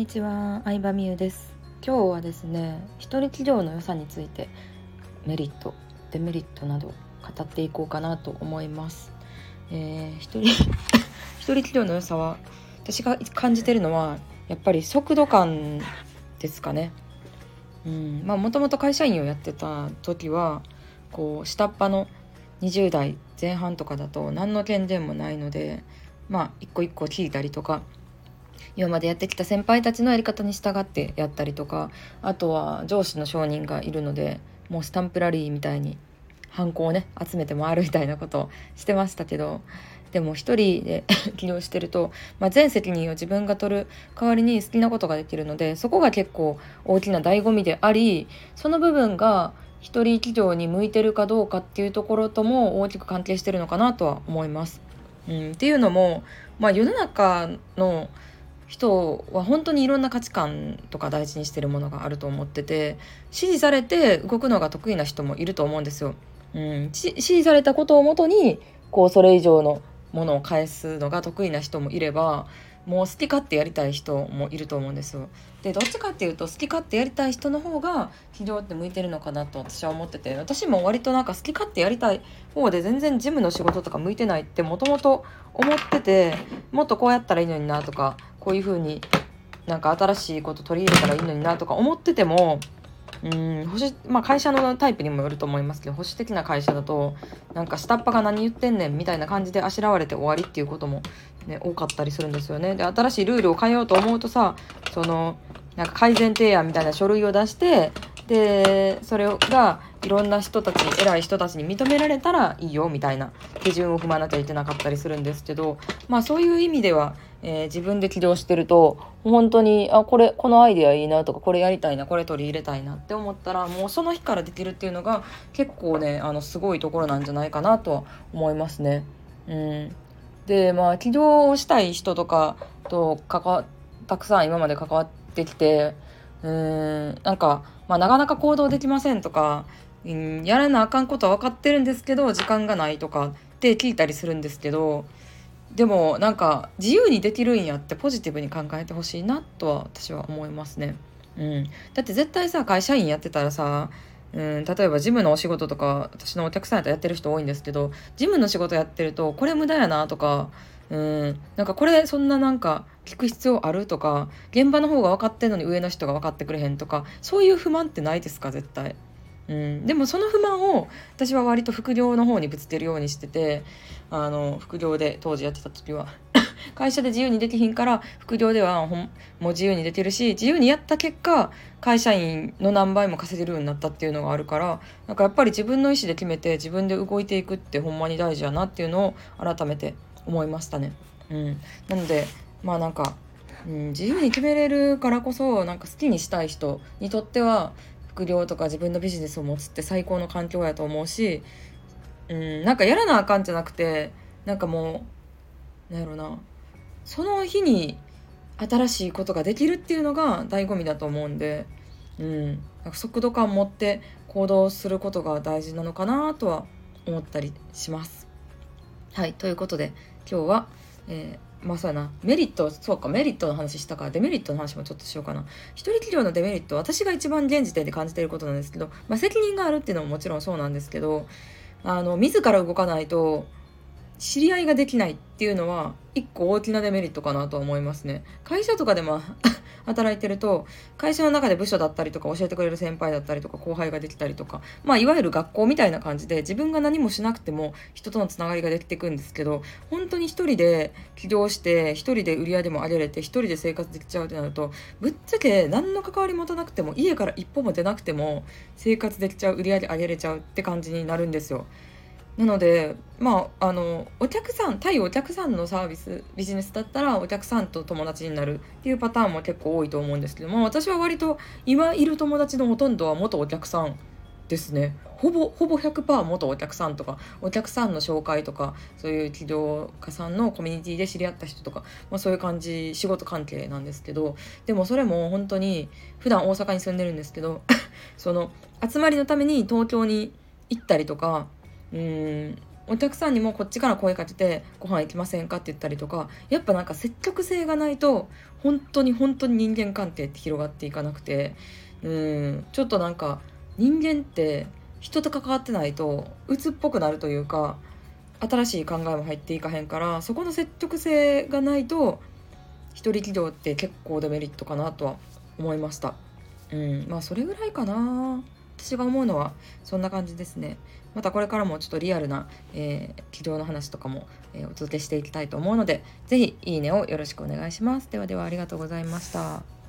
にちは、相葉美優です。今日はですね一人企業の良さについてメリットデメリットなど語っていこうかなと思います。えー、一人 一人企業の良さは私が感じてるのはやっぱり速度感ですかね。うんまあもともと会社員をやってた時はこう下っ端の20代前半とかだと何の権限もないのでまあ一個一個聞いたりとか今までやってきた先輩たちのやり方に従ってやったりとかあとは上司の承認がいるのでもうスタンプラリーみたいにハンコをね集めて回るみたいなことをしてましたけどでも一人で 起業してると、まあ、全責任を自分が取る代わりに好きなことができるのでそこが結構大きな醍醐味でありその部分が一人企業に向いてるかどうかっていうところとも大きく関係してるのかなとは思います。うん、っていうのも、まあ、世の中の人は本当にいろんな価値観とか大事にしてるものがあると思ってて支持されて動くのが得意な人もいると思うんですよ。うん、支持されたことをもとにこうそれ以上のものを返すのが得意な人もいればもう好き勝手やりたい人もいると思うんですよ。でどっちかっていうと好き勝手やりたい人の方が起業って向いてるのかなと私は思ってて私も割となんか好き勝手やりたい方で全然事務の仕事とか向いてないってもともと思っててもっとこうやったらいいのになとかこういう風になんか新しいこと取り入れたらいいのになとか思っててもうん保守まあ会社のタイプにもよると思いますけど保守的な会社だとなんか下っ端が何言ってんねんみたいな感じであしらわれて終わりっていうことも、ね、多かったりするんですよね。で新しいルールを変えようと思うとさそのなんか改善提案みたいな書類を出してでそれがいろんな人たち偉い人たちに認められたらいいよみたいな手順を踏まなきゃいけなかったりするんですけどまあそういう意味ではえー、自分で起業してると本当にあこれこのアイデアいいなとかこれやりたいなこれ取り入れたいなって思ったらもうその日からできるっていうのが結構ねあのすごいところなんじゃないかなとは思いますね。うん、でまあ起業をしたい人とかと関わたくさん今まで関わってきてうんなんか、まあ、なかなか行動できませんとか、うん、やらなあかんことは分かってるんですけど時間がないとかって聞いたりするんですけどでもなんか自由にできるんやってポジティブに考えてほしいなとは私は思いますね。うん、だって絶対さ会社員やってたらさ、うん、例えばジムのお仕事とか私のお客さんやったらやってる人多いんですけどジムの仕事やってるとこれ無駄やなとか、うん、なんかこれそんななんか聞く必要あるとか現場の方が分かってんのに上の人が分かってくれへんとかそういう不満ってないですか絶対。うん、でもその不満を私は割と副業の方にぶつけるようにしててあの副業で当時やってた時は 会社で自由にできひんから副業ではほんもう自由にできるし自由にやった結果会社員の何倍も稼げるようになったっていうのがあるからなんかやっぱり自分の意思で決めて自分で動いていくってほんまに大事やなっていうのを改めて思いましたね。うん、なのでまあなんかうん、自由に決めれるからこそなんか好きにしたい人にとっては副業とか自分のビジネスを持つって最高の環境やと思うし、うん、なんかやらなあかんじゃなくてなんかもうなんやろなその日に新しいことができるっていうのが醍醐味だと思うんで、うん、なんか速度感持って行動することが大事なのかなとは思ったりします。はいということで今日は、えーまあそうやな。メリットそうかメリットの話したからデメリットの話もちょっとしようかな。一人企業のデメリット私が一番現時点で感じていることなんですけど、まあ、責任があるっていうのももちろんそうなんですけどあの自ら動かないと知り合いができないっていうのは一個大きなデメリットかなと思いますね。会社とかでも働いてると会社の中で部署だったりとか教えてくれる先輩だったりとか後輩ができたりとかまあいわゆる学校みたいな感じで自分が何もしなくても人とのつながりができていくんですけど本当に一人で起業して一人で売り上げも上げれて一人で生活できちゃうってなるとぶっちゃけ何の関わり持たなくても家から一歩も出なくても生活できちゃう売り上げ上げれちゃうって感じになるんですよ。なのでまああのお客さん対お客さんのサービスビジネスだったらお客さんと友達になるっていうパターンも結構多いと思うんですけども私は割と今いる友達のほとんどは元お客さんですね。ほぼほぼ100%元お客さんとかお客さんの紹介とかそういう起業家さんのコミュニティで知り合った人とか、まあ、そういう感じ仕事関係なんですけどでもそれも本当に普段大阪に住んでるんですけど その集まりのために東京に行ったりとかうん。お客さんにもこっちから声かけて「ご飯行きませんか?」って言ったりとかやっぱなんか積極性がないと本当に本当に人間関係って広がっていかなくてうん。ちょっとなんか人間って人と関わってないと鬱っぽくなるというか新しい考えも入っていかへんからそこの積極性がないと一人起業って結構デメリットかなとは思いました。うん。まあそれぐらいかな。私が思うのはそんな感じですね。またこれからもちょっとリアルな、えー、起業の話とかも、えー、お届けしていきたいと思うので是非いいねをよろしくお願いします。ではではありがとうございました。